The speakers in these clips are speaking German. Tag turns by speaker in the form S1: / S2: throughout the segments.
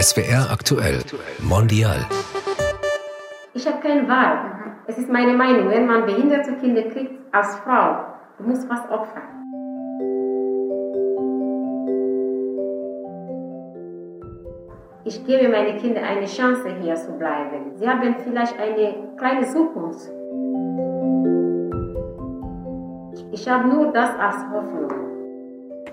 S1: SWR aktuell Mondial.
S2: Ich habe keine Wahl. Es ist meine Meinung, wenn man behinderte Kinder kriegt als Frau, du musst was opfern. Ich gebe meinen Kindern eine Chance, hier zu bleiben. Sie haben vielleicht eine kleine Zukunft. Ich habe nur das als Hoffnung.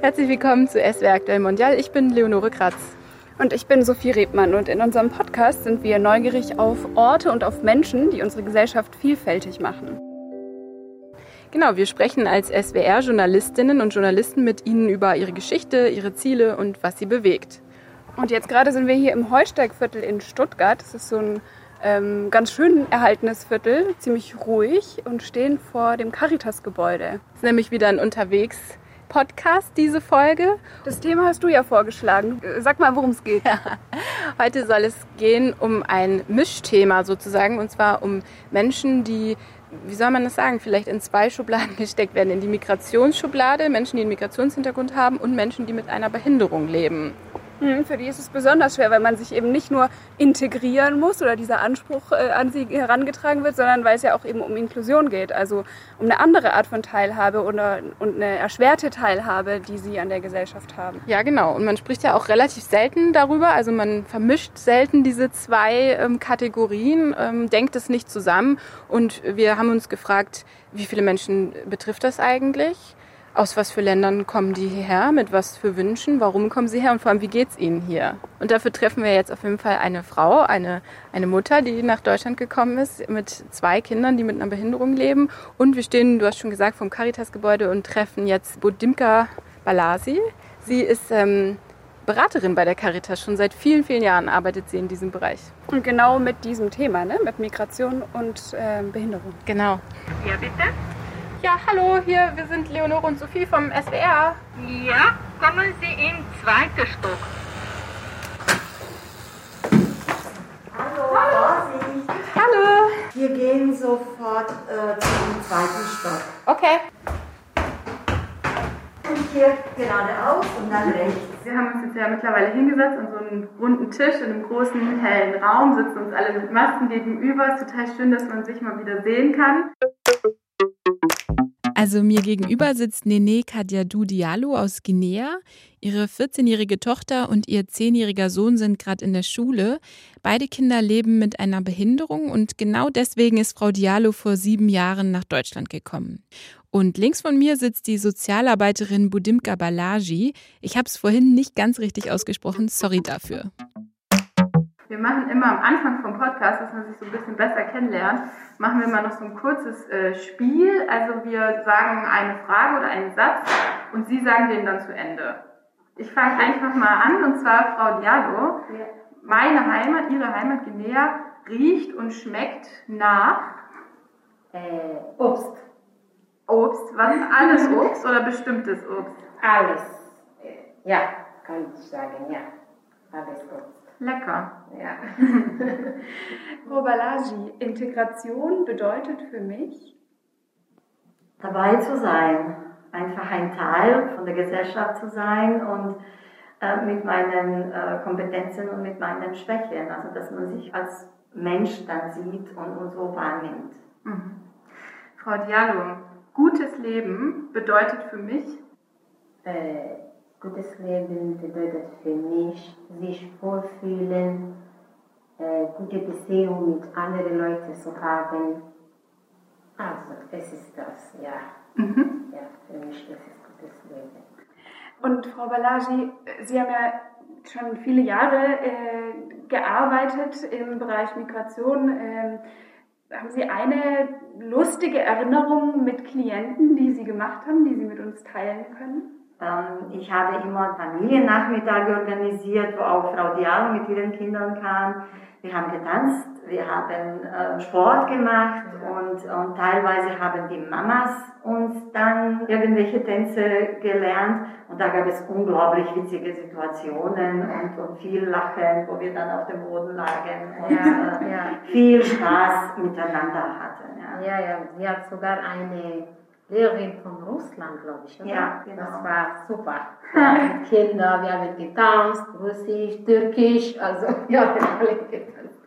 S3: Herzlich willkommen zu SWR Aktuell Mondial. Ich bin Leonore Kratz.
S4: Und ich bin Sophie Rebmann und in unserem Podcast sind wir neugierig auf Orte und auf Menschen, die unsere Gesellschaft vielfältig machen.
S3: Genau, wir sprechen als SWR-Journalistinnen und Journalisten mit Ihnen über ihre Geschichte, ihre Ziele und was sie bewegt.
S4: Und jetzt gerade sind wir hier im Heusteigviertel in Stuttgart. Das ist so ein ähm, ganz schön erhaltenes Viertel, ziemlich ruhig und stehen vor dem Caritas-Gebäude.
S3: Das ist nämlich wieder ein unterwegs Podcast, diese Folge.
S4: Das Thema hast du ja vorgeschlagen. Sag mal, worum es geht. Ja.
S3: Heute soll es gehen um ein Mischthema sozusagen, und zwar um Menschen, die, wie soll man das sagen, vielleicht in zwei Schubladen gesteckt werden. In die Migrationsschublade, Menschen, die einen Migrationshintergrund haben und Menschen, die mit einer Behinderung leben.
S4: Mhm, für die ist es besonders schwer, weil man sich eben nicht nur integrieren muss oder dieser Anspruch äh, an sie herangetragen wird, sondern weil es ja auch eben um Inklusion geht, also um eine andere Art von Teilhabe oder, und eine erschwerte Teilhabe, die sie an der Gesellschaft haben.
S3: Ja, genau. Und man spricht ja auch relativ selten darüber, also man vermischt selten diese zwei ähm, Kategorien, ähm, denkt es nicht zusammen. Und wir haben uns gefragt, wie viele Menschen betrifft das eigentlich? Aus was für Ländern kommen die hierher, mit was für Wünschen, warum kommen sie her und vor allem, wie geht es ihnen hier? Und dafür treffen wir jetzt auf jeden Fall eine Frau, eine, eine Mutter, die nach Deutschland gekommen ist, mit zwei Kindern, die mit einer Behinderung leben. Und wir stehen, du hast schon gesagt, vom Caritas-Gebäude und treffen jetzt Budimka Balasi. Sie ist ähm, Beraterin bei der Caritas. Schon seit vielen, vielen Jahren arbeitet sie in diesem Bereich.
S4: Und genau mit diesem Thema, ne? mit Migration und äh, Behinderung.
S3: Genau.
S5: Ja, bitte?
S3: Ja, hallo, hier, wir sind Leonore und Sophie vom SWR.
S5: Ja, kommen Sie in zweiten Stock.
S6: Hallo, Vorsicht.
S3: Hallo.
S6: Wir gehen sofort äh, zum zweiten Stock.
S3: Okay.
S6: Und hier geradeaus und dann rechts.
S3: Wir haben uns jetzt ja mittlerweile hingesetzt an so einen runden Tisch in einem großen, hellen Raum, sitzen uns alle mit Masken gegenüber. Es ist total schön, dass man sich mal wieder sehen kann. Also mir gegenüber sitzt Nene Kadiadou Diallo aus Guinea. Ihre 14-jährige Tochter und ihr 10-jähriger Sohn sind gerade in der Schule. Beide Kinder leben mit einer Behinderung und genau deswegen ist Frau Diallo vor sieben Jahren nach Deutschland gekommen. Und links von mir sitzt die Sozialarbeiterin Budimka Balaji. Ich habe es vorhin nicht ganz richtig ausgesprochen, sorry dafür. Wir machen immer am Anfang vom Podcast, dass man sich so ein bisschen besser kennenlernt, machen wir mal noch so ein kurzes äh, Spiel. Also wir sagen eine Frage oder einen Satz und Sie sagen den dann zu Ende. Ich fange einfach mal an und zwar Frau Diallo. Meine Heimat, Ihre Heimat Guinea riecht und schmeckt nach
S2: Äh, Obst.
S3: Obst. Was? Alles Obst oder bestimmtes Obst?
S2: Alles. Äh, Ja, kann ich sagen, ja. Alles Obst.
S3: Lecker.
S2: Ja.
S4: Frau Balaji, Integration bedeutet für mich,
S6: Dabei zu sein, einfach ein Teil von der Gesellschaft zu sein und äh, mit meinen äh, Kompetenzen und mit meinen Schwächen. Also dass man sich als Mensch dann sieht und, und so wahrnimmt.
S3: Mhm. Frau Diallo, gutes Leben bedeutet für mich,
S2: Äh, gutes Leben bedeutet für mich, sich wohlfühlen, äh, gute Beziehungen mit anderen Leuten zu haben. Also, es ist das, ja.
S3: mhm.
S2: Ja, für mich ist gutes Leben.
S4: Und Frau Balaji, Sie haben ja schon viele Jahre äh, gearbeitet im Bereich Migration. Ähm, haben Sie eine lustige Erinnerung mit Klienten, die Sie gemacht haben, die Sie mit uns teilen können?
S6: Ähm, ich habe immer Familiennachmittage organisiert, wo auch Frau Diallo mit ihren Kindern kam. Wir haben getanzt, wir haben äh, Sport gemacht und, und teilweise haben die Mamas uns dann irgendwelche Tänze gelernt und da gab es unglaublich witzige Situationen und, und viel Lachen, wo wir dann auf dem Boden lagen und
S2: Ja,
S6: äh,
S2: ja.
S6: viel Spaß miteinander hatten. Ja.
S2: Ja, ja, sie hat sogar eine Lehrerin von Russland, glaube ich. Oder?
S6: Ja, genau.
S2: Das war super. Haben Kinder, wir haben getanzt, Russisch, Türkisch, also ja, wir haben alle getanzt.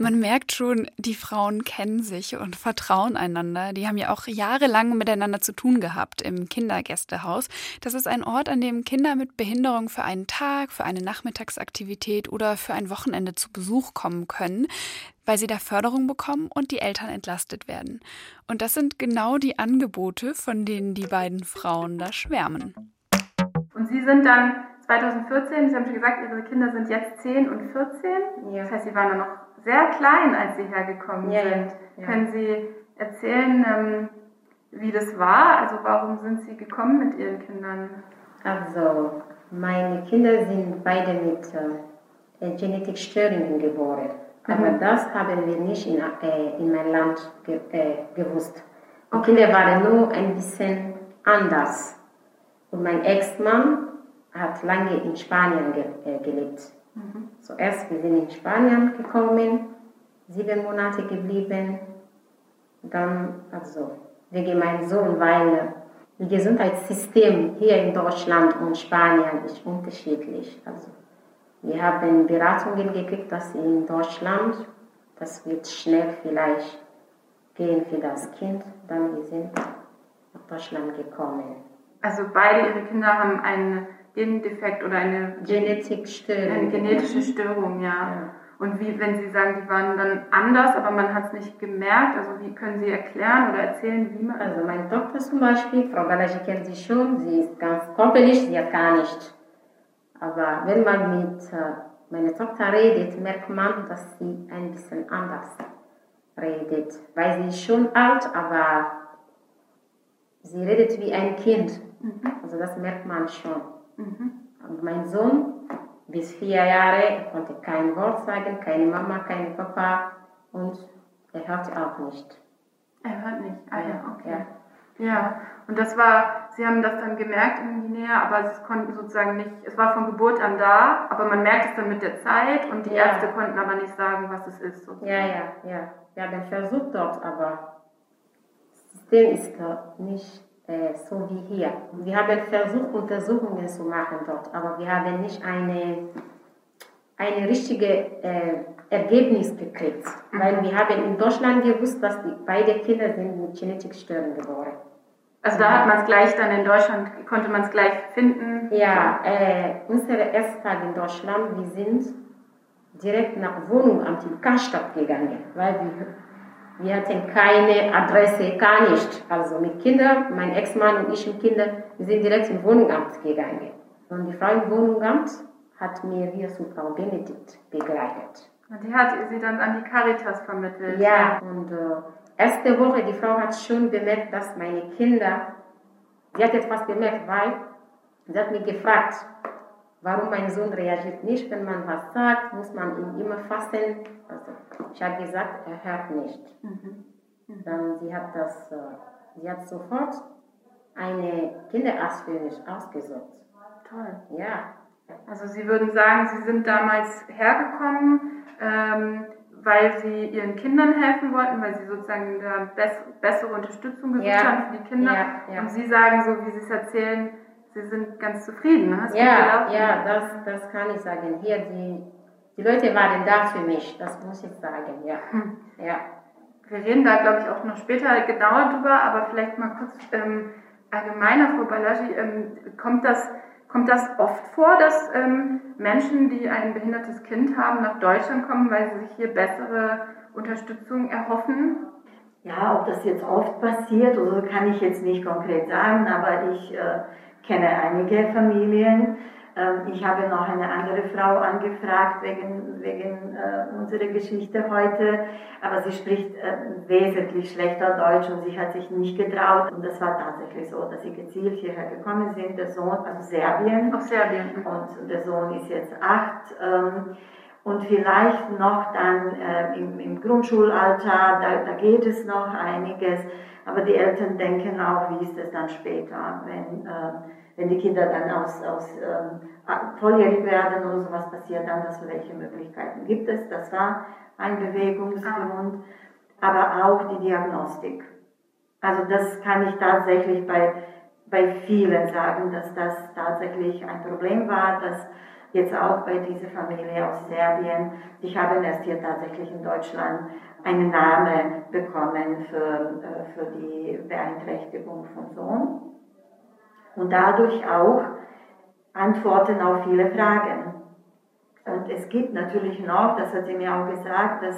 S4: Man merkt schon, die Frauen kennen sich und vertrauen einander. Die haben ja auch jahrelang miteinander zu tun gehabt im Kindergästehaus. Das ist ein Ort, an dem Kinder mit Behinderung für einen Tag, für eine Nachmittagsaktivität oder für ein Wochenende zu Besuch kommen können, weil sie da Förderung bekommen und die Eltern entlastet werden. Und das sind genau die Angebote, von denen die beiden Frauen da schwärmen.
S3: Und Sie sind dann 2014, Sie haben schon gesagt, Ihre Kinder sind jetzt 10 und 14.
S2: Ja.
S3: Das heißt, Sie waren dann noch sehr klein, als Sie hergekommen
S2: Ja,
S3: sind.
S2: ja.
S3: Können Sie erzählen, ähm, wie das war? Also warum sind Sie gekommen mit Ihren Kindern?
S2: Also, meine Kinder sind beide mit äh, Genetikstörungen geboren. Aber das haben wir nicht in, äh, in meinem Land ge äh, gewusst. Die Kinder waren nur ein bisschen anders. Und mein Ex-Mann hat lange in Spanien ge äh, gelebt. Zuerst, wir sind in Spanien gekommen, sieben Monate geblieben. Dann, also, wegen meinem Sohn, weil das Gesundheitssystem hier in Deutschland und Spanien ist unterschiedlich. Also, wir haben Beratungen gekriegt, dass in Deutschland, das wird schnell vielleicht gehen für das Kind. Dann wir sind nach Deutschland gekommen.
S3: Also beide Ihre Kinder haben einen Gendefekt oder eine,
S2: Genetikstörung.
S3: eine genetische Störung, ja. Und wie, wenn Sie sagen, die waren dann anders, aber man hat es nicht gemerkt, also wie können Sie erklären oder erzählen, wie man...
S2: Also meine Tochter zum Beispiel, Frau Balaji kennt sie schon, sie ist ganz körperlich, sie hat gar nicht. Aber wenn man mit äh, meiner Tochter redet, merkt man, dass sie ein bisschen anders redet. Weil sie ist schon alt, aber sie redet wie ein Kind. Also das merkt man schon. Und mein Sohn, bis vier Jahre, konnte kein Wort sagen, keine Mama, kein Papa und er hört auch nicht.
S3: Er hört nicht. Ah ja, okay.
S2: Ja.
S3: Ja, und das war, Sie haben das dann gemerkt in Guinea, aber Sie konnten sozusagen nicht, es war von Geburt an da, aber man merkt es dann mit der Zeit und die
S2: Ja.
S3: Ärzte konnten aber nicht sagen, was es ist. sozusagen.
S2: Ja, ja, ja. Wir haben versucht dort, aber das System ist äh, nicht äh, so wie hier. Wir haben versucht, Untersuchungen zu machen dort, aber wir haben nicht eine, eine richtige äh, Ergebnis gekriegt. Weil wir haben in Deutschland gewusst, dass die beide Kinder sind mit Genetikstörungen geboren.
S3: Also da hat man es gleich dann in Deutschland, konnte man es gleich finden.
S2: Ja, äh, unsere erste Tag in Deutschland, wir sind direkt nach Wohnungsamt in Karstadt gegangen, weil wir, wir hatten keine Adresse, gar nicht. Also mit Kindern, mein Ex-Mann und ich mit Kindern, wir sind direkt im Wohnungsamt gegangen. Und die Frau im Wohnungsamt hat mir hier zu Frau Benedikt begleitet.
S3: Und die hat sie dann an die Caritas vermittelt.
S2: Ja, und äh, erste Woche, die Frau hat schon bemerkt, dass meine Kinder, sie hat etwas bemerkt, weil sie hat mich gefragt, warum mein Sohn reagiert nicht, wenn man was sagt, muss man ihn immer fassen. Also ich habe gesagt, er hört nicht. Dann sie hat das, äh, sie hat sofort eine Kinderarzt für mich ausgesucht.
S3: Toll.
S2: Ja,
S3: Also Sie würden sagen, Sie sind damals hergekommen, ähm, weil Sie Ihren Kindern helfen wollten, weil Sie sozusagen da bess bessere Unterstützung gesucht
S2: Ja.
S3: haben für die Kinder.
S2: Ja, ja.
S3: Und Sie sagen, so wie Sie es erzählen, Sie sind ganz zufrieden. Ne? Ist gut
S2: ja, ja, das, das kann ich sagen. Hier, die, die Leute waren da für mich, das muss ich sagen, ja. Ja.
S3: Wir reden da, glaube ich, auch noch später genauer drüber, aber vielleicht mal kurz ähm, allgemeiner, Frau Balaji, ähm, kommt, das, kommt das oft vor, dass ähm, Menschen, die ein behindertes Kind haben, nach Deutschland kommen, weil sie sich hier bessere Unterstützung erhoffen?
S6: Ja, ob das jetzt oft passiert oder so, kann ich jetzt nicht konkret sagen, aber ich äh, kenne einige Familien. Ähm, ich habe noch eine andere Frau angefragt wegen, wegen äh, unserer Geschichte heute, aber sie spricht äh, wesentlich schlechter Deutsch und sie hat sich nicht getraut. Und das war tatsächlich so, dass sie gezielt hierher gekommen sind. Der Sohn, also Serbien,
S3: Aus Serbien.
S6: und der Sohn ist jetzt acht. Ähm, und vielleicht noch dann äh, im, im Grundschulalter, da, da geht es noch einiges. Aber die Eltern denken auch, wie ist es dann später, wenn, äh, wenn die Kinder dann aus, aus ähm, volljährig werden oder sowas passiert dann, dass welche Möglichkeiten gibt es. Das war ein Bewegungsgrund. aber auch die Diagnostik. Also das kann ich tatsächlich bei, bei vielen sagen, dass das tatsächlich ein Problem war, dass jetzt auch bei dieser Familie aus Serbien, ich habe erst hier tatsächlich in Deutschland einen Namen bekommen für, äh, für die Beeinträchtigung von Sohn und dadurch auch Antworten auf viele Fragen. Und es gibt natürlich noch, das hat sie mir auch gesagt, dass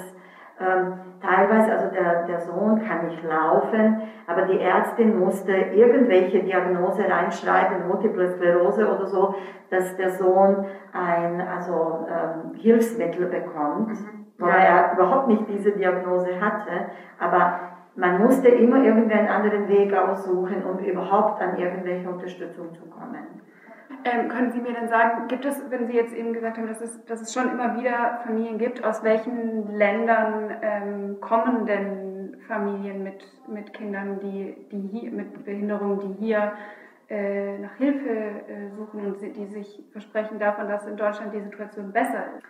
S6: ähm, teilweise, also der, der Sohn kann nicht laufen, aber die Ärztin musste irgendwelche Diagnose reinschreiben, Multiple Sklerose oder so, dass der Sohn ein also, ähm, Hilfsmittel bekommt, mhm. weil er überhaupt nicht diese Diagnose hatte. Aber man musste immer irgendwie einen anderen Weg aussuchen, um überhaupt an irgendwelche Unterstützung zu kommen.
S4: Ähm, können Sie mir denn sagen, gibt es, wenn Sie jetzt eben gesagt haben, dass es, dass es schon immer wieder Familien gibt, aus welchen Ländern ähm, kommen denn Familien mit, mit Kindern, die, die hier, mit Behinderungen, die hier äh, nach Hilfe äh, suchen und die sich versprechen davon, dass in Deutschland die Situation besser ist?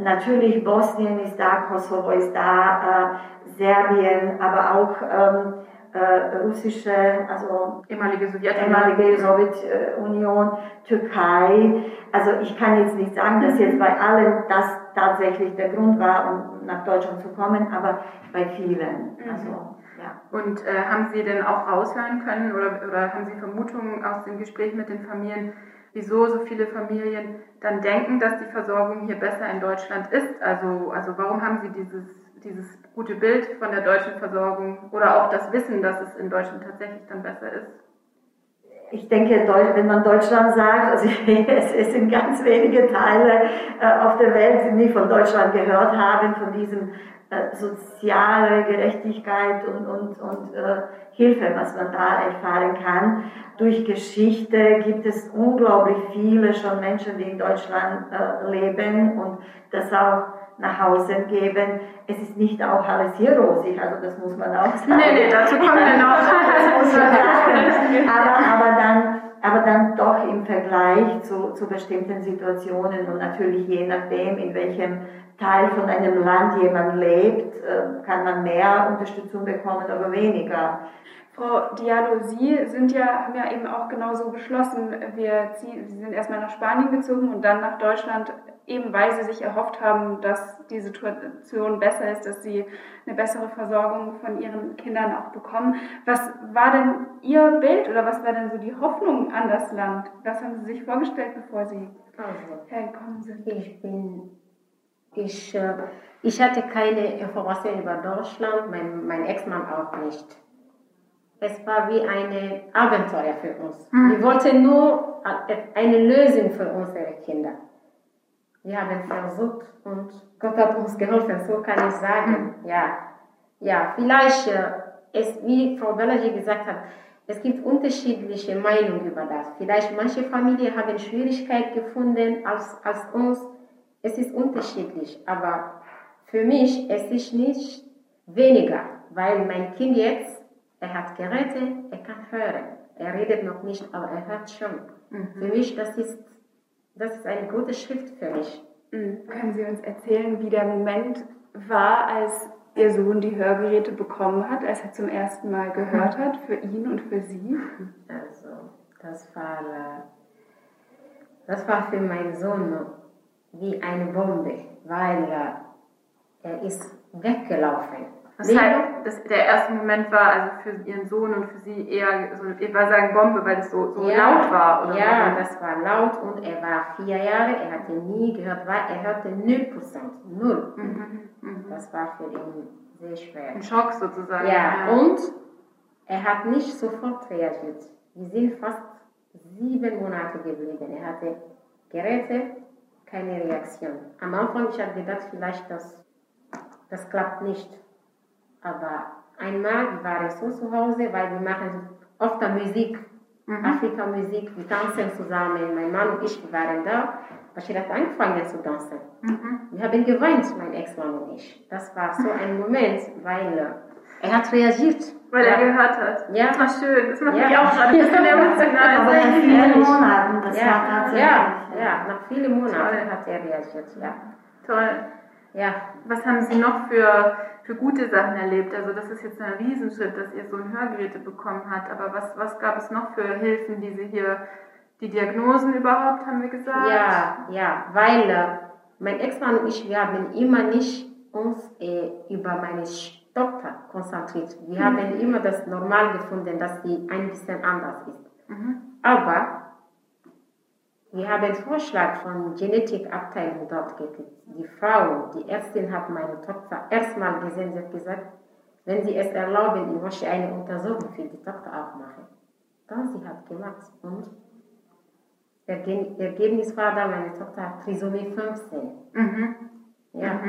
S6: Natürlich Bosnien ist da, Kosovo ist da, äh, Serbien, aber auch ähm, äh, russische, also
S4: ehemalige Sowjetunion,
S6: Türkei. Also ich kann jetzt nicht sagen, dass jetzt bei allen das tatsächlich der Grund war, um nach Deutschland zu kommen, aber bei vielen.
S4: Mhm. Also, ja. Und äh, haben Sie denn auch raushören können oder, oder haben Sie Vermutungen aus dem Gespräch mit den Familien, wieso so viele Familien dann denken, dass die Versorgung hier besser in Deutschland ist? Also, also warum haben Sie dieses dieses gute Bild von der deutschen Versorgung oder auch das Wissen, dass es in Deutschland tatsächlich dann besser ist?
S6: Ich denke, wenn man Deutschland sagt, also es sind ganz wenige Teile äh, auf der Welt, die nie von Deutschland gehört haben, von diesem äh, soziale Gerechtigkeit und, und, und äh, Hilfe, was man da erfahren kann. Durch Geschichte gibt es unglaublich viele schon Menschen, die in Deutschland äh, leben und das auch nach Hause geben. Es ist nicht auch alles hier rosig, also das muss man auch sagen.
S4: Nee, nee, dazu kommen wir noch.
S6: das muss man sagen. Aber, aber, dann, aber dann doch im Vergleich zu, zu bestimmten Situationen und natürlich je nachdem, in welchem Teil von einem Land jemand lebt, äh, kann man mehr Unterstützung bekommen oder weniger.
S4: Frau Diallo, Sie sind ja, haben ja eben auch genauso beschlossen, wir ziehen, Sie sind erstmal nach Spanien gezogen und dann nach Deutschland eben weil sie sich erhofft haben, dass die Situation besser ist, dass sie eine bessere Versorgung von ihren Kindern auch bekommen. Was war denn Ihr Bild oder was war denn so die Hoffnung an das Land? Was haben Sie sich vorgestellt, bevor Sie also, hergekommen sind?
S2: Ich bin, ich, äh, ich hatte keine Informationen über Deutschland, mein, mein Ex-Mann auch nicht. Es war wie ein Abenteuer für uns. Mhm. Wir wollten nur eine Lösung für unsere Kinder. Wir haben versucht und Gott hat uns geholfen, so kann ich sagen. Ja, ja vielleicht, äh, wie Frau Balaji gesagt hat, es gibt unterschiedliche Meinungen über das. Vielleicht manche Familien haben Schwierigkeit gefunden als, als uns. Es ist unterschiedlich, aber für mich es ist nicht weniger, weil mein Kind jetzt, er hat Geräte, er kann hören. Er redet noch nicht, aber er hört schon. Mhm. Für mich das ist das ist eine gute Schrift für mich.
S4: Mhm. Können Sie uns erzählen, wie der Moment war, als Ihr Sohn die Hörgeräte bekommen hat, als er zum ersten Mal gehört hat, für ihn und für Sie?
S2: Also, das war, äh, das war für meinen Sohn wie eine Bombe, weil äh, er ist weggelaufen
S4: das heißt, das, der erste Moment war also für Ihren Sohn und für Sie eher so, ich würde sagen Bombe, weil es so, so ja, laut war, oder?
S2: Ja, das war laut und er war vier Jahre, er hatte nie gehört, weil er hörte 0%, null. Mhm, mhm. Das war für ihn sehr schwer.
S4: Ein Schock sozusagen.
S2: Ja, ja, und er hat nicht sofort reagiert. Wir sind fast sieben Monate geblieben. Er hatte Geräte, keine Reaktion. Am Anfang, ich habe gedacht, vielleicht das, das klappt nicht. Aber einmal, wir waren so zu Hause, weil wir machen oft Musik, mhm. Afrika-Musik, wir tanzen zusammen. Mein Mann und ich, waren da. Bashir hat angefangen zu tanzen. Mhm. Wir haben geweint, mein Ex-Mann und ich. Das war so ein Moment, weil er hat reagiert.
S4: Weil ja. er gehört hat.
S2: Ja.
S4: Das war schön. Das macht ja. mich auch gerade ein bisschen emotional.
S6: Aber nach vielen Monaten, das
S2: ja.
S6: war tatsächlich.
S2: Ja, ja, nach vielen Monaten Toll. hat er reagiert, ja.
S4: Toll.
S2: Ja,
S7: Was haben Sie noch für, für gute Sachen erlebt? Also das ist jetzt ein Riesenschritt, dass ihr so ein Hörgeräte bekommen habt. Aber was, was gab es noch für Hilfen, die Sie hier, die Diagnosen überhaupt, haben wir gesagt?
S2: ja, ja, weil äh, mein Ex-Mann und ich, wir haben immer nicht uns äh, über meine Tochter konzentriert. Wir haben immer das normal gefunden, dass sie ein bisschen anders ist. Aber wir haben einen Vorschlag von Genetikabteilung dort gekriegt. Die Frau, die Ärztin hat meine Tochter erstmal gesehen, sie hat gesagt, wenn Sie es erlauben, ich möchte eine Untersuchung für die Tochter auch machen. Dann sie hat gemacht und Erge- Ergebnis war da, meine Tochter hat Trisomie 15.
S7: Mhm.
S2: Ja.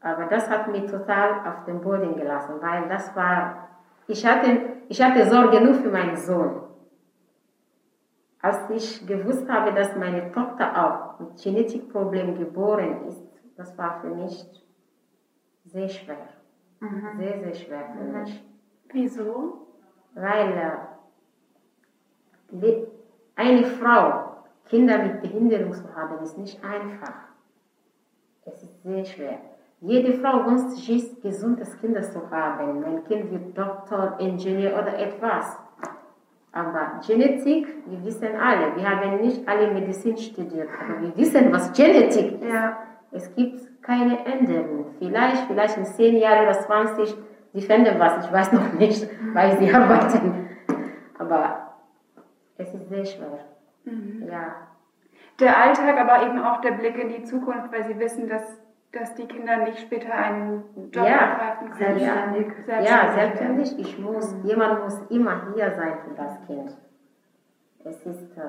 S2: Aber das hat mich total auf den Boden gelassen, weil das war, ich hatte, ich hatte Sorge nur für meinen Sohn. Als ich gewusst habe, dass meine Tochter auch mit Genetikproblemen geboren ist, das war für mich sehr schwer. Sehr, sehr schwer für mich.
S7: Wieso?
S2: Weil äh, eine Frau Kinder mit Behinderung zu haben, ist nicht einfach. Es ist sehr schwer. Jede Frau wünscht sich, gesundes Kinder zu haben. Mein Kind wird Doktor, Ingenieur oder etwas. Aber Genetik, wir wissen alle, wir haben nicht alle Medizin studiert, aber wir wissen, was Genetik ist.
S7: Ja.
S2: Es gibt keine Änderung. Vielleicht, vielleicht in 10 Jahren oder 20, sie finden was, ich weiß noch nicht, weil sie arbeiten. Aber es ist sehr schwer. Ja.
S7: Der Alltag, aber eben auch der Blick in die Zukunft, weil Sie wissen, dass, dass die Kinder nicht später einen Job
S2: Ja,
S7: ergreifen können.
S6: selbstständig.
S2: Ja, selbstverständlich. Ich muss, jemand muss immer hier sein für das Kind. Es ist, äh,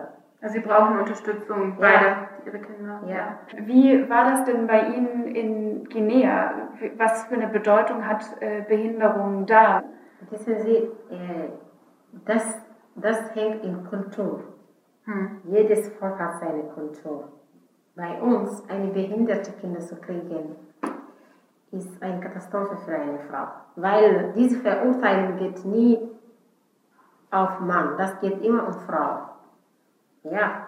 S7: Also Sie brauchen Unterstützung,
S2: Ja.
S7: beide, Ihre Kinder.
S2: Ja.
S7: Wie war das denn bei Ihnen in Guinea? Was für eine Bedeutung hat äh, Behinderung da?
S2: wissen Sie, äh, das, das hängt in Kultur. Jedes Volk hat seine Kultur. Bei uns, eine behinderte Kinder zu kriegen, ist eine Katastrophe für eine Frau. Weil diese Verurteilung geht nie auf Mann, das geht immer um Frau. Ja,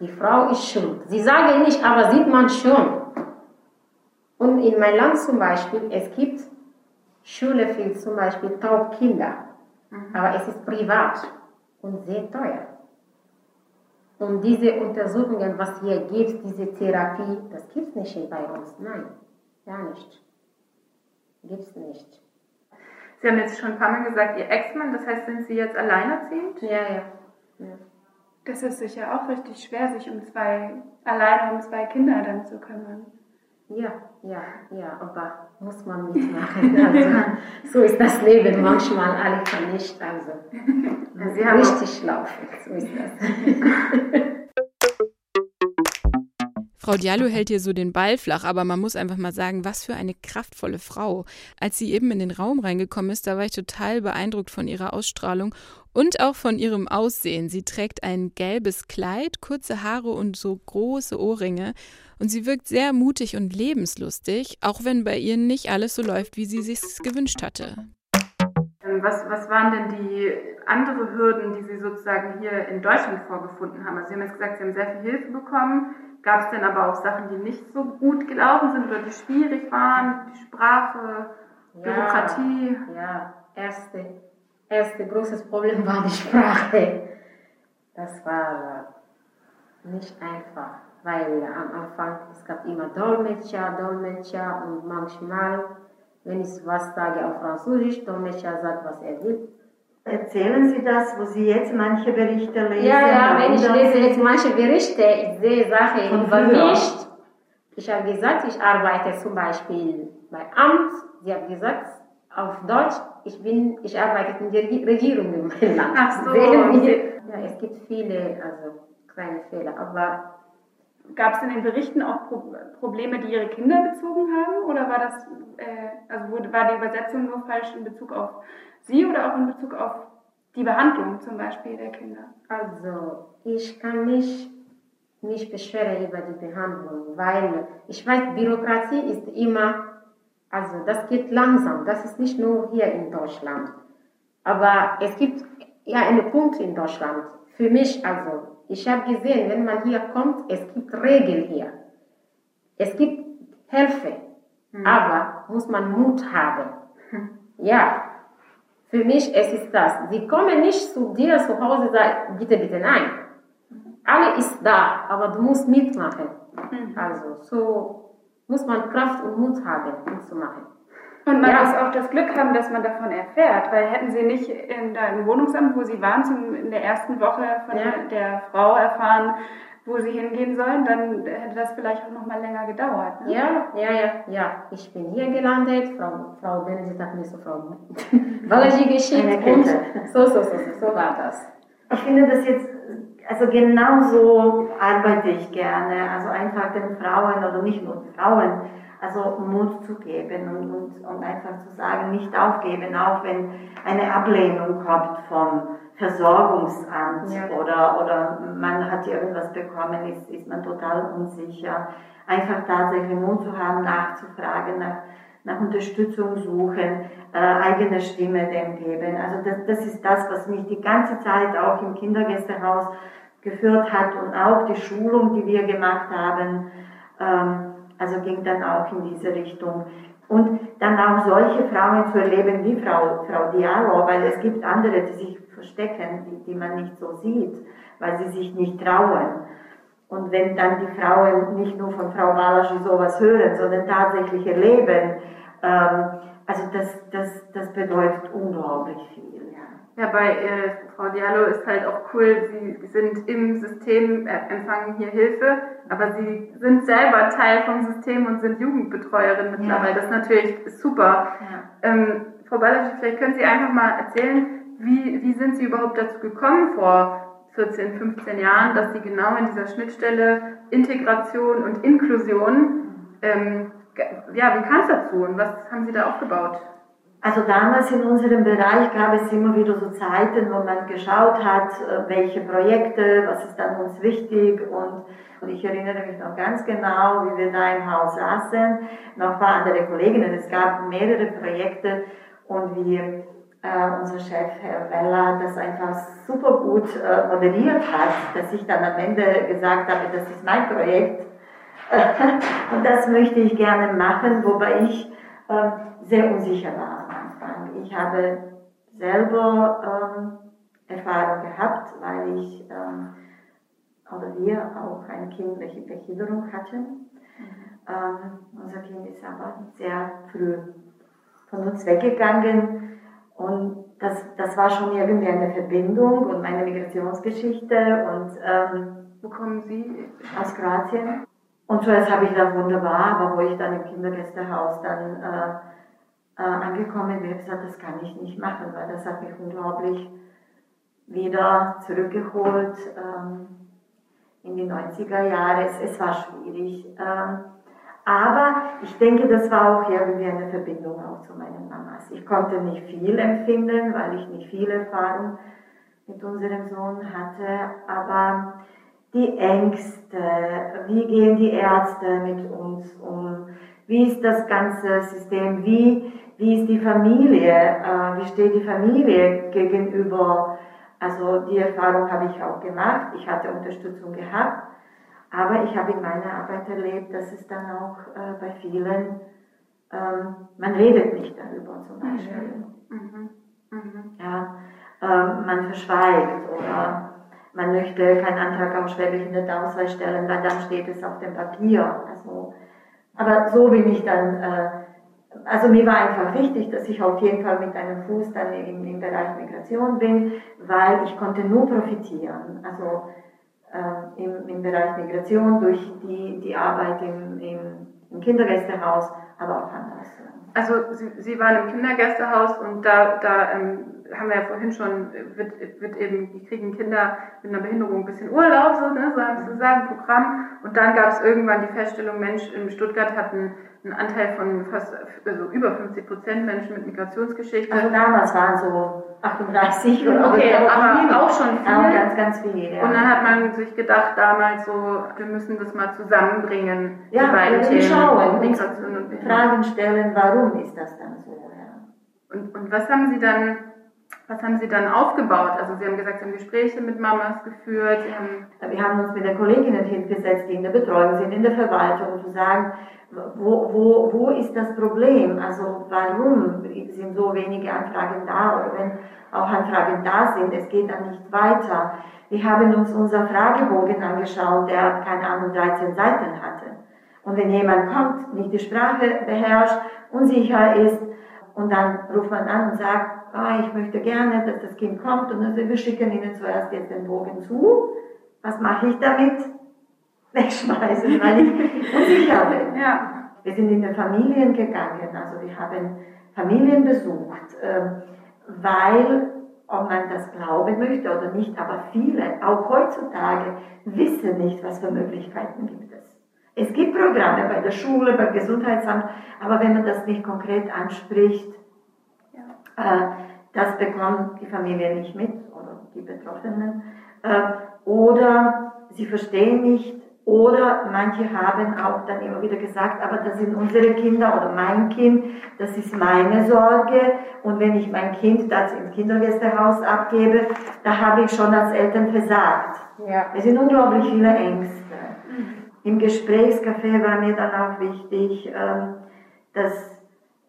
S2: die Frau ist schuld. Sie sagen nicht, aber sieht man schon. Und in meinem Land zum Beispiel, es gibt Schule für zum Beispiel Taubkinder, aber es ist privat und sehr teuer. Und diese Untersuchungen, was hier gibt, diese Therapie, das gibt es nicht hier bei uns. Nein, gar nicht. Gibt es nicht.
S7: Sie haben jetzt schon ein paar Mal gesagt, Ihr Ex-Mann, das heißt, sind Sie jetzt alleinerziehend?
S2: Ja, ja. ja.
S7: Das ist sicher auch richtig schwer, sich um zwei, alleine um zwei Kinder dann zu kümmern.
S2: Ja, ja, ja, aber muss man mitmachen. Also, so ist das Leben manchmal, alle kann nicht. Also,
S7: Sie haben
S2: richtig laufen, so ist das.
S4: Frau Diallo hält hier so den Ball flach, aber man muss einfach mal sagen, was für eine kraftvolle Frau. Als sie eben in den Raum reingekommen ist, da war ich total beeindruckt von ihrer Ausstrahlung und auch von ihrem Aussehen. Sie trägt ein gelbes Kleid, kurze Haare und so große Ohrringe. Und sie wirkt sehr mutig und lebenslustig, auch wenn bei ihr nicht alles so läuft, wie sie sich's gewünscht hatte.
S7: Ähm, Was, was waren denn die andere Hürden, die Sie sozusagen hier in Deutschland vorgefunden haben? Also Sie haben jetzt gesagt, Sie haben sehr viel Hilfe bekommen. Gab es denn aber auch Sachen, die nicht so gut gelaufen sind oder die schwierig waren? Die Sprache, Bürokratie?
S2: Ja, erste, erste großes Problem war die Sprache. Das war nicht einfach, weil am Anfang es gab immer Dolmetscher, Dolmetscher und manchmal, wenn ich was sage auf Französisch, Dolmetscher sagt, was er will.
S6: Erzählen Sie das, wo Sie jetzt manche Berichte lesen?
S2: Ja, ja, wenn ich lese jetzt manche Berichte, ich sehe Sachen
S6: Von
S2: über
S6: früher.
S2: mich. Ich habe gesagt, ich arbeite zum Beispiel bei Amt. Sie hat gesagt, auf Deutsch, ich bin, ich arbeite in der Regi- Regierung in meinem Land.
S7: Ach so.
S2: Ja, es gibt viele, also kleine Fehler, aber
S7: Gab es in den Berichten auch Pro Probleme, die Ihre Kinder bezogen haben? Oder war das, äh, also wurde, war die Übersetzung nur falsch in Bezug auf Sie oder auch in Bezug auf die Behandlung zum Beispiel der Kinder?
S2: Also, ich kann mich nicht beschweren über die Behandlung, weil ich weiß, Bürokratie ist immer, also das geht langsam, das ist nicht nur hier in Deutschland. Aber es gibt ja einen Punkt in Deutschland, für mich also, ich habe gesehen, wenn man hier kommt, es gibt Regeln hier. Es gibt helfen.
S7: Mhm.
S2: Aber muss man Mut haben. Ja, für mich es ist das. Sie kommen nicht zu dir zu Hause und sagen, bitte, bitte, nein. Alle ist da, aber du musst mitmachen.
S7: Mhm.
S2: Also so muss man Kraft und Mut haben, mitzumachen.
S7: Und man
S2: Ja.
S7: muss auch das Glück haben, dass man davon erfährt, weil hätten Sie nicht in, da im Wohnungsamt, wo Sie waren, zum, in der ersten Woche von
S2: Ja.
S7: der Frau erfahren, wo Sie hingehen sollen, dann hätte das vielleicht auch noch mal länger gedauert. Ne?
S2: Ja, ja, ja, ja. Ich bin hier gelandet. Frau, Frau Benedikt hat mir so Frau Balaji geschickt
S6: Eine
S2: und so, so, so, so, so war das.
S6: Ich finde das jetzt, also genau so arbeite ich gerne. Also einfach den Frauen oder nicht nur Frauen, also Mut zu geben und, und, und einfach zu sagen, nicht aufgeben, auch wenn eine Ablehnung kommt vom Versorgungsamt
S2: Ja.
S6: oder, oder man hat irgendwas bekommen, ist, ist man total unsicher. Einfach tatsächlich Mut zu haben, nachzufragen, nach, nach Unterstützung suchen, äh, eigene Stimme dem geben. Also das, das ist das, was mich die ganze Zeit auch im Kindergästehaus geführt hat und auch die Schulung, die wir gemacht haben, ähm, also ging dann auch in diese Richtung. Und dann auch solche Frauen zu erleben wie Frau, Frau Diallo, weil es gibt andere, die sich verstecken, die, die man nicht so sieht, weil sie sich nicht trauen. Und wenn dann die Frauen nicht nur von Frau Walaschi sowas hören, sondern tatsächlich erleben, ähm, also das, das, das bedeutet unglaublich viel. Ja.
S3: Ja, bei äh, Frau Diallo ist halt auch cool, sie sind im System, äh, empfangen hier Hilfe, aber sie sind selber Teil vom System und sind Jugendbetreuerin mittlerweile. Das ist natürlich super.
S6: Ja.
S3: Ähm, Frau Balasch, vielleicht können Sie einfach mal erzählen, wie, wie sind Sie überhaupt dazu gekommen vor 14, 15 Jahren, dass Sie genau in dieser Schnittstelle Integration und Inklusion, ähm, ge- ja, wie kam es dazu und was haben Sie da aufgebaut?
S6: Also damals in unserem Bereich gab es immer wieder so Zeiten, wo man geschaut hat, äh, welche Projekte, was ist dann uns wichtig. Und, und ich erinnere mich noch ganz genau, wie wir da im Haus saßen, noch ein paar andere Kolleginnen, es gab mehrere Projekte. Und wie äh, unser Chef, Herr Weller, das einfach super gut äh, moderiert hat, dass ich dann am Ende gesagt habe, das ist mein Projekt. Und das möchte ich gerne machen, wobei ich äh, sehr unsicher war. Ich habe selber ähm, Erfahrung gehabt, weil ich ähm, oder wir auch ein Kind, welche Behinderung hatten. Ähm, unser Kind ist aber sehr früh von uns weggegangen und das, das war schon irgendwie eine Verbindung und meine Migrationsgeschichte und ähm,
S3: Wo kommen Sie?
S6: aus Kroatien. Und zuerst habe ich gedacht, wunderbar, aber wo ich dann im Kindergästehaus dann äh, äh, angekommen bin, gesagt, das kann ich nicht machen, weil das hat mich unglaublich wieder zurückgeholt ähm, in die 90er Jahre. Es, es war schwierig. Ähm, aber ich denke, das war auch irgendwie eine Verbindung auch zu meinen Mamas. Ich konnte nicht viel empfinden, weil ich nicht viel Erfahrung mit unserem Sohn hatte, aber die Ängste, wie gehen die Ärzte mit uns um, wie ist das ganze System, wie, wie ist die Familie, äh, wie steht die Familie gegenüber, also die Erfahrung habe ich auch gemacht, ich hatte Unterstützung gehabt, aber ich habe in meiner Arbeit erlebt, dass es dann auch äh, bei vielen, ähm, man redet nicht darüber zum Beispiel.
S3: Mhm. Mhm.
S6: Ja, ähm, man verschweigt oder man möchte keinen Antrag auf Schwerbehindertenausweis stellen, weil dann steht es auf dem Papier. Also, aber so bin ich dann, äh, also mir war einfach wichtig, dass ich auf jeden Fall mit einem Fuß dann im, im Bereich Migration bin, weil ich konnte nur profitieren. Also äh, im, im Bereich Migration durch die, die Arbeit im, im, im Kindergästehaus, aber auch anders.
S3: Also Sie, Sie waren im Kindergästehaus und da, da ähm, haben wir ja vorhin schon, wird, wird eben, die kriegen Kinder mit einer Behinderung ein bisschen Urlaub, so, ne, so haben Sie gesagt, Programm. Und dann gab es irgendwann die Feststellung, Mensch, in Stuttgart hatten einen Anteil von fast also über 50 Prozent Menschen mit Migrationsgeschichte.
S6: Also damals waren so 38 oder
S3: Okay, aber
S6: viel.
S3: auch schon viel.
S6: Auch ganz, ganz viel, ja.
S3: Und dann hat man sich gedacht damals so, wir müssen das mal zusammenbringen,
S6: ja,
S3: die beiden Themen,
S6: schauen,
S3: Migration und.
S6: Fragen stellen, warum ist das dann so, ja.
S3: Und, und was haben Sie dann, was haben Sie dann aufgebaut? Also Sie haben gesagt, Sie haben Gespräche mit Mamas geführt,
S6: Wir haben uns mit den Kolleginnen hingesetzt, die in der Betreuung sind, in der Verwaltung, um zu sagen, wo, wo, wo ist das Problem? Also warum sind so wenige Anfragen da oder wenn auch Anfragen da sind, es geht dann nicht weiter. Wir haben uns unser Fragebogen angeschaut, der keine Ahnung 13 Seiten hatte. Und wenn jemand kommt, nicht die Sprache beherrscht, unsicher ist, und dann ruft man an und sagt, ah, ich möchte gerne, dass das Kind kommt, und dann wir schicken Ihnen zuerst jetzt den Bogen zu. Was mache ich damit? Wegschmeißen, weil ich unsicher bin. Ja. Wir sind in den Familien gegangen, also wir haben Familien besucht, ähm, weil, ob man das glauben möchte oder nicht, aber viele, auch heutzutage, wissen nicht, was für Möglichkeiten gibt es. Es gibt Programme bei der Schule, beim Gesundheitsamt, aber wenn man das nicht konkret anspricht, das bekommt die Familie nicht mit oder die Betroffenen. Äh, oder sie verstehen nicht, oder manche haben auch dann immer wieder gesagt, aber das sind unsere Kinder oder mein Kind, das ist meine Sorge. Und wenn ich mein Kind das ins Kindergästehaus abgebe, da habe ich schon als Eltern versagt. Ja. Es sind unglaublich viele Ängste. Im Gesprächscafé war mir dann auch wichtig, ähm, dass,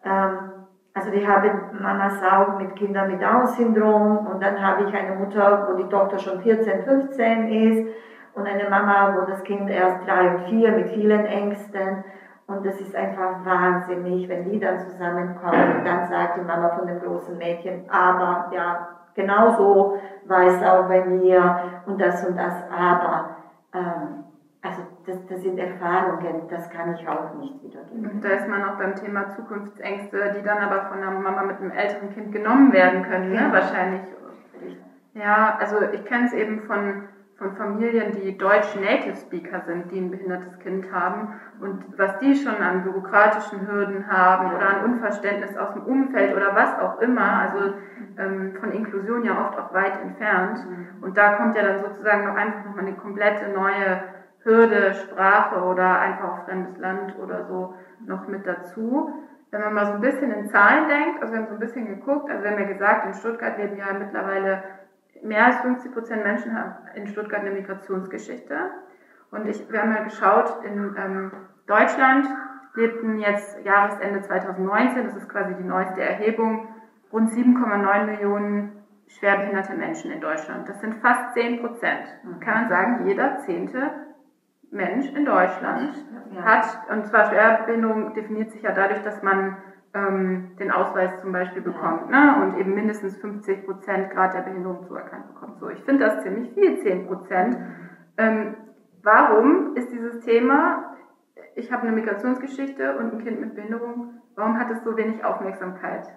S6: ähm, also wir haben Mamas auch mit Kindern mit Down-Syndrom und dann habe ich eine Mutter, wo die Tochter schon 14, 15 ist und eine Mama, wo das Kind erst drei und vier mit vielen Ängsten. Und das ist einfach wahnsinnig, wenn die dann zusammenkommen und dann sagt die Mama von dem großen Mädchen, aber ja, genauso war es auch bei mir und das und das, aber. Ähm, also das, das sind Erfahrungen, das kann ich auch nicht wiedergeben.
S3: Und da ist man auch beim Thema Zukunftsängste, die dann aber von einer Mama mit einem älteren Kind genommen werden können, ne? wahrscheinlich. Ja, also ich kenne es eben von, von Familien, die Deutsch Native Speaker sind, die ein behindertes Kind haben und was die schon an bürokratischen Hürden haben oder an Unverständnis aus dem Umfeld oder was auch immer, also ähm, von Inklusion ja oft auch weit entfernt. Mhm. Und da kommt ja dann sozusagen noch einfach nochmal eine komplette neue Hürde, Sprache oder einfach auch fremdes Land oder so noch mit dazu. Wenn man mal so ein bisschen in Zahlen denkt, also wir haben so ein bisschen geguckt, also wir haben ja gesagt, in Stuttgart leben ja mittlerweile mehr als 50 Prozent Menschen haben in Stuttgart eine Migrationsgeschichte. Und ich, wir haben ja geschaut, in ähm, Deutschland lebten jetzt Jahresende 2019, das ist quasi die neueste Erhebung, rund 7,9 Millionen schwerbehinderte Menschen in Deutschland. Das sind fast 10 Prozent. Kann man sagen, jeder Zehnte Mensch in Deutschland ja. hat, und zwar Schwerbehinderung definiert sich ja dadurch, dass man ähm, den Ausweis zum Beispiel bekommt ne? und eben mindestens 50 Prozent Grad der Behinderung zuerkannt bekommt. So, ich finde das ziemlich viel, 10 Prozent. Ähm, warum ist dieses Thema, ich habe eine Migrationsgeschichte und ein Kind mit Behinderung, warum hat es so wenig Aufmerksamkeit?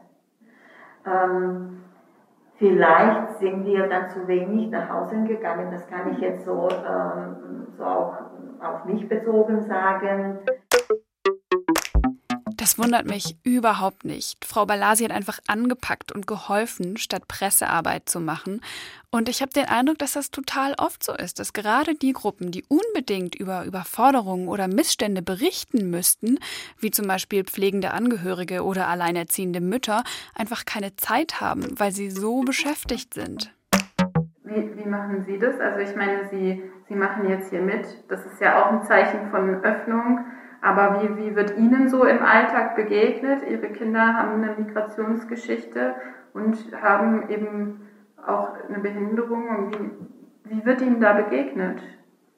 S6: Ähm, vielleicht sind wir dann zu wenig nach Hause gegangen, das kann ich jetzt so, ähm, so auch auf mich bezogen sagen.
S4: Das wundert mich überhaupt nicht. Frau Balasi hat einfach angepackt und geholfen, statt Pressearbeit zu machen. Und ich habe den Eindruck, dass das total oft so ist, dass gerade die Gruppen, die unbedingt über Überforderungen oder Missstände berichten müssten, wie zum Beispiel pflegende Angehörige oder alleinerziehende Mütter, einfach keine Zeit haben, weil sie so beschäftigt sind.
S3: Wie, wie machen Sie das? Also ich meine, Sie, Sie machen jetzt hier mit. Das ist ja auch ein Zeichen von Öffnung. Aber wie, wie wird Ihnen so im Alltag begegnet? Ihre Kinder haben eine Migrationsgeschichte und haben eben auch eine Behinderung. Und wie, wie wird Ihnen da begegnet?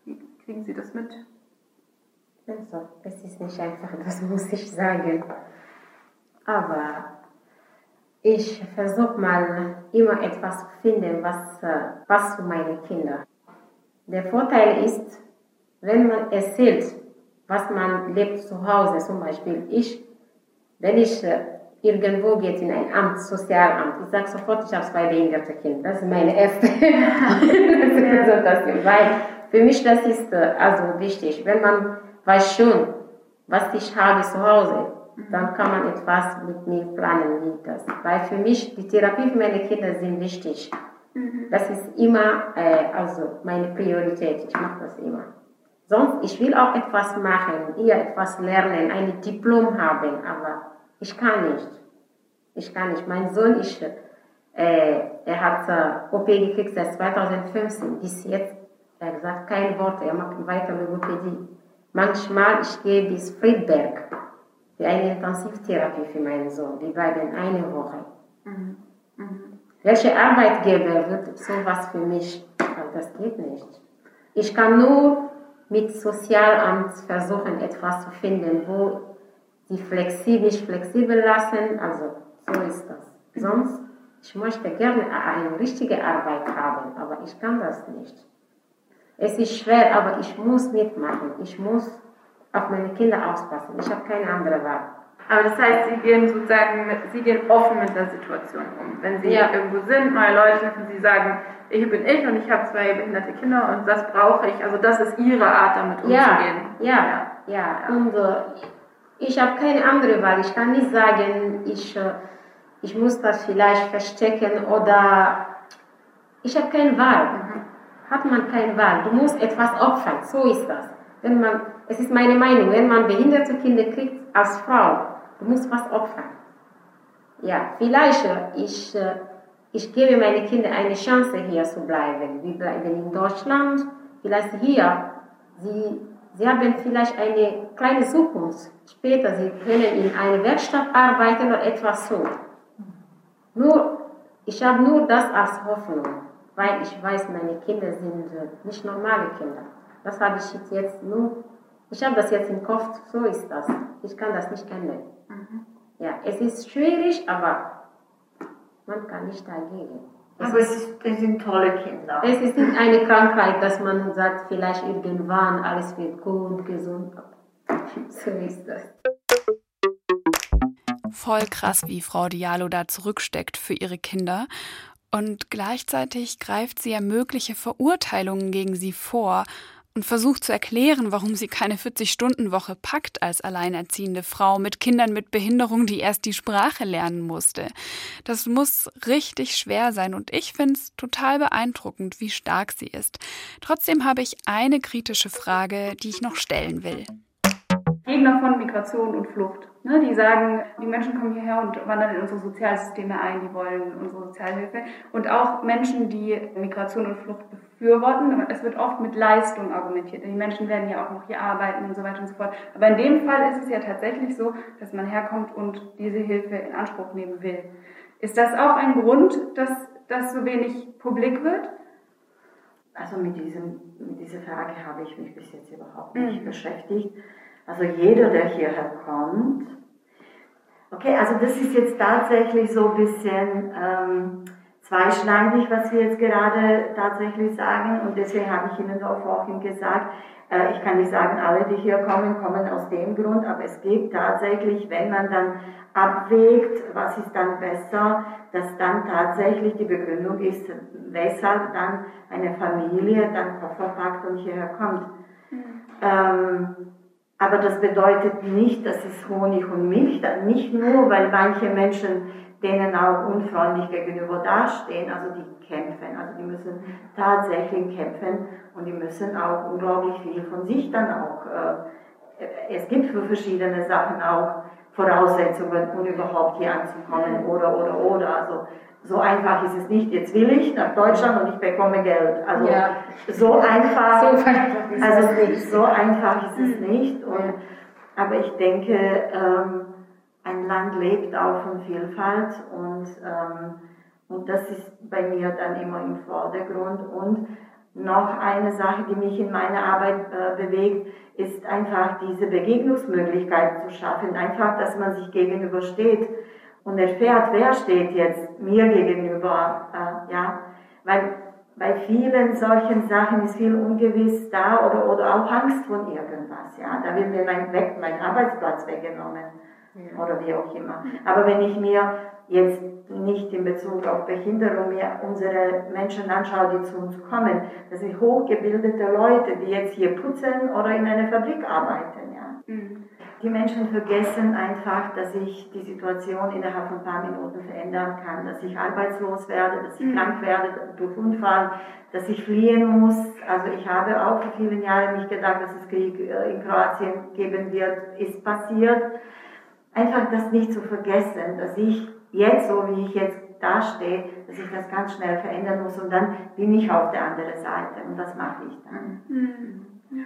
S3: Wie kriegen Sie das mit?
S2: Also, es ist nicht einfach, das muss ich sagen. Aber ich versuche mal immer etwas zu finden, was, äh, was für meine Kinder. Der Vorteil ist, wenn man erzählt, was man lebt zu Hause, zum Beispiel ich, wenn ich äh, irgendwo geht in ein Amt, Sozialamt, ich sage sofort, ich habe zwei behinderte Kinder. Das ist meine erste. also das, weil für mich das ist äh, also wichtig. Wenn man weiß schon, was ich habe zu Hause, dann kann man etwas mit mir planen, wie das. Weil für mich, die Therapie für meine Kinder sind wichtig. Mhm. Das ist immer äh, also meine Priorität. Ich mache das immer. Sonst, ich will auch etwas machen, hier etwas lernen, ein Diplom haben, aber ich kann nicht. Ich kann nicht. Mein Sohn ist, äh, er hat äh, OP gekriegt seit 2015 bis jetzt. Er gesagt, kein Wort, er macht weiter Logopädie. Manchmal ich gehe bis Friedberg für eine Intensivtherapie für meinen Sohn. Die bleiben eine Woche. Mhm. Mhm. Welcher Arbeitgeber wird sowas für mich? Das geht nicht. Ich kann nur mit Sozialamt versuchen, etwas zu finden, wo sie flexibel, mich flexibel lassen. Also so ist das. Sonst, ich möchte gerne eine richtige Arbeit haben, aber ich kann das nicht. Es ist schwer, aber ich muss mitmachen. Ich muss auf meine Kinder aufpassen. Ich habe keine andere Wahl.
S3: Aber das heißt, Sie gehen sozusagen, mit, Sie gehen offen mit der Situation um. Wenn Sie ja. irgendwo sind, neue Leute treffen, Sie sagen, hier bin ich und ich habe zwei behinderte Kinder und das brauche ich. Also das ist Ihre Art, damit umzugehen.
S2: Ja, ja, ja. ja. Und äh, ich habe keine andere Wahl. Ich kann nicht sagen, ich, äh, ich muss das vielleicht verstecken oder ich habe keine Wahl. Mhm. Hat man keine Wahl. Du musst etwas opfern. So ist das. Wenn man, es ist meine Meinung, wenn man behinderte Kinder kriegt als Frau, du musst was opfern. Ja, vielleicht äh, ich, äh, ich gebe meinen Kindern eine Chance hier zu bleiben. Wir bleiben in Deutschland, vielleicht hier. Sie, sie haben vielleicht eine kleine Zukunft. Später, sie können in einer Werkstatt arbeiten oder etwas so. Nur, ich habe nur das als Hoffnung, weil ich weiß, meine Kinder sind äh, nicht normale Kinder. Das habe ich jetzt nur, ich habe das jetzt im Kopf, so ist das. Ich kann das nicht ändern. Mhm. Ja, es ist schwierig, aber man kann nicht dagegen.
S6: Es aber es, ist, es sind tolle Kinder.
S2: Es ist nicht eine Krankheit, dass man sagt, vielleicht irgendwann alles wird gut, gesund. So ist das.
S4: Voll krass, wie Frau Diallo da zurücksteckt für ihre Kinder. Und gleichzeitig greift sie ja mögliche Verurteilungen gegen sie vor und versucht zu erklären, warum sie keine 40-Stunden-Woche packt als alleinerziehende Frau mit Kindern mit Behinderung, die erst die Sprache lernen musste. Das muss richtig schwer sein und ich finde es total beeindruckend, wie stark sie ist. Trotzdem habe ich eine kritische Frage, die ich noch stellen will.
S7: Gegner von Migration und Flucht. Ne, die sagen, die Menschen kommen hierher und wandern in unsere Sozialsysteme ein, die wollen unsere Sozialhilfe. Und auch Menschen, die Migration und Flucht befürworten, es wird oft mit Leistung argumentiert. Die Menschen werden ja auch noch hier arbeiten und so weiter und so fort. Aber in dem Fall ist es ja tatsächlich so, dass man herkommt und diese Hilfe in Anspruch nehmen will. Ist das auch ein Grund, dass das so wenig publik wird?
S6: Also mit, diesem, mit dieser Frage habe ich mich bis jetzt überhaupt nicht mhm. beschäftigt. Also jeder, der hierher kommt. Okay, also das ist jetzt tatsächlich so ein bisschen ähm, zweischneidig, was wir jetzt gerade tatsächlich sagen. Und deswegen habe ich Ihnen auch vorhin gesagt, äh, ich kann nicht sagen, alle, die hier kommen, kommen aus dem Grund, aber es gibt tatsächlich, wenn man dann abwägt, was ist dann besser, dass dann tatsächlich die Begründung ist, weshalb dann eine Familie dann Koffer packt und hierher kommt. Mhm. Ähm, aber das bedeutet nicht, dass es Honig und Milch, nicht nur, weil manche Menschen denen auch unfreundlich gegenüber dastehen, also die kämpfen, also die müssen tatsächlich kämpfen und die müssen auch unglaublich viel von sich dann auch, äh, es gibt für verschiedene Sachen auch Voraussetzungen, um überhaupt hier anzukommen oder, oder, oder, also so einfach ist es nicht. Jetzt will ich nach Deutschland und ich bekomme Geld. Also ja. so einfach, so einfach ist also es nicht. So einfach ist es nicht. Und, aber ich denke, ähm, ein Land lebt auch von Vielfalt und, ähm, und das ist bei mir dann immer im Vordergrund. Und noch eine Sache, die mich in meiner Arbeit äh, bewegt, ist einfach diese Begegnungsmöglichkeit zu schaffen. Einfach, dass man sich gegenübersteht und erfährt, wer steht jetzt mir gegenüber, äh, ja, weil bei vielen solchen Sachen ist viel ungewiss da oder, oder auch Angst von irgendwas, ja, da wird mir mein, weg, mein Arbeitsplatz weggenommen ja. oder wie auch immer. Aber wenn ich mir jetzt nicht in Bezug auf Behinderung mir unsere Menschen anschaue, die zu uns kommen, das sind hochgebildete Leute, die jetzt hier putzen oder in einer Fabrik arbeiten. Die Menschen vergessen einfach, dass sich die Situation innerhalb von ein paar Minuten verändern kann, dass ich arbeitslos werde, dass ich mhm. krank werde durch Unfall, dass ich fliehen muss. Also ich habe auch vor vielen Jahren nicht gedacht, dass es Krieg äh, in Kroatien geben wird, ist passiert. Einfach das nicht zu vergessen, dass ich jetzt, so wie ich jetzt dastehe, dass ich das ganz schnell verändern muss und dann bin ich auf der anderen Seite und das mache ich dann. Mhm. Ja.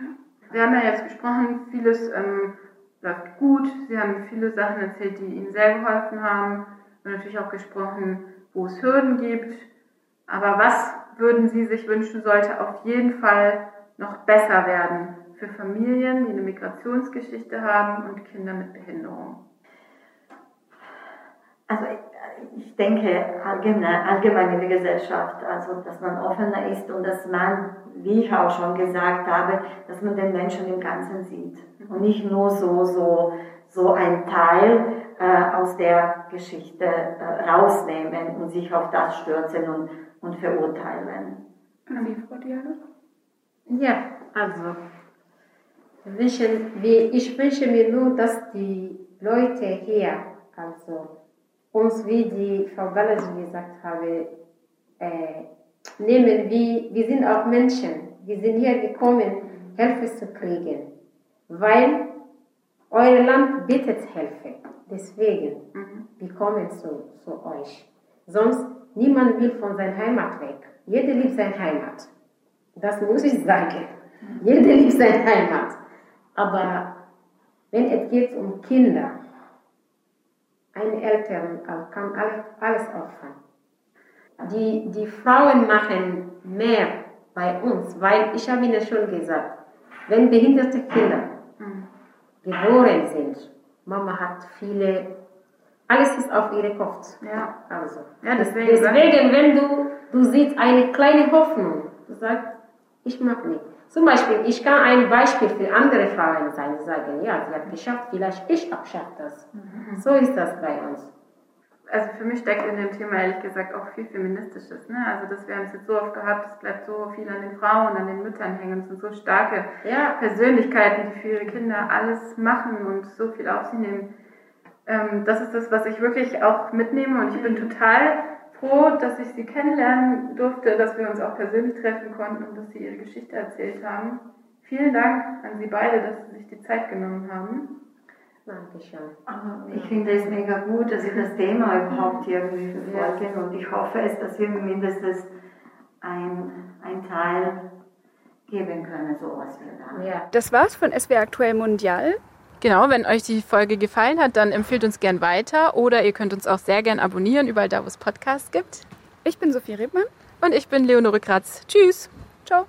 S3: Wir haben ja jetzt gesprochen, vieles ähm, läuft gut. Sie haben viele Sachen erzählt, die Ihnen sehr geholfen haben. Und natürlich auch gesprochen, wo es Hürden gibt. Aber was würden Sie sich wünschen, sollte auf jeden Fall noch besser werden für Familien, die eine Migrationsgeschichte haben und Kinder mit Behinderung?
S6: Also ich denke allgemein, allgemein in der Gesellschaft, also dass man offener ist und dass man, wie ich auch schon gesagt habe, dass man den Menschen im Ganzen sieht und nicht nur so so so ein Teil äh, aus der Geschichte äh, rausnehmen und sich auf das stürzen und, und verurteilen.
S3: Sie, Frau Diana?
S2: Ja, also wünschen, ich wünsche mir nur, dass die Leute hier, also uns, wie die Frau Balaji gesagt habe, äh, nehmen, wie, wir sind auch Menschen. Wir sind hier gekommen, Hilfe zu kriegen, weil euer Land bittet Hilfe. Deswegen, mhm. wir kommen zu, zu euch. Sonst, niemand will von seiner Heimat weg. Jeder liebt seine Heimat. Das muss ich sagen. Mhm. Jeder liebt seine Heimat. Aber wenn es geht um Kinder, ein Eltern kann alles opfern. Die, die Frauen machen mehr bei uns, weil ich habe Ihnen schon gesagt, wenn behinderte Kinder geboren sind, Mama hat viele, alles ist auf ihre Kopf.
S3: Ja.
S2: Also, ja, deswegen, deswegen wenn du, du siehst eine kleine Hoffnung, du sagst, ich mag nicht. Zum Beispiel, ich kann ein Beispiel für andere Frauen sein, die sagen, ja, sie hat geschafft, vielleicht ich auch schaffe das. Mhm. So ist das bei uns.
S3: Also für mich steckt in dem Thema ehrlich gesagt auch viel Feministisches. Ne? Also das, wir haben es jetzt so oft gehabt, es bleibt so viel an den Frauen, an den Müttern hängen. Es sind so starke ja. Persönlichkeiten, die für ihre Kinder alles machen und so viel auf sie nehmen. Ähm, das ist das, was ich wirklich auch mitnehme und ich bin total froh, dass ich Sie kennenlernen durfte, dass wir uns auch persönlich treffen konnten und dass Sie Ihre Geschichte erzählt haben. Vielen Dank an Sie beide, dass Sie sich die Zeit genommen haben.
S2: Dankeschön.
S6: Ich finde es mega gut, dass Sie das Thema überhaupt irgendwie verfolgen und ich hoffe es, dass wir mindestens ein, ein Teil geben können, so was wir da.
S3: Ja. Das war's von SWR Aktuell Mundial.
S4: Genau, wenn euch die Folge gefallen hat, dann empfehlt uns gern weiter oder ihr könnt uns auch sehr gern abonnieren, überall da, wo es Podcasts gibt.
S3: Ich bin Sophie Rebmann.
S4: Und ich bin Leonore Kratz. Tschüss.
S3: Ciao.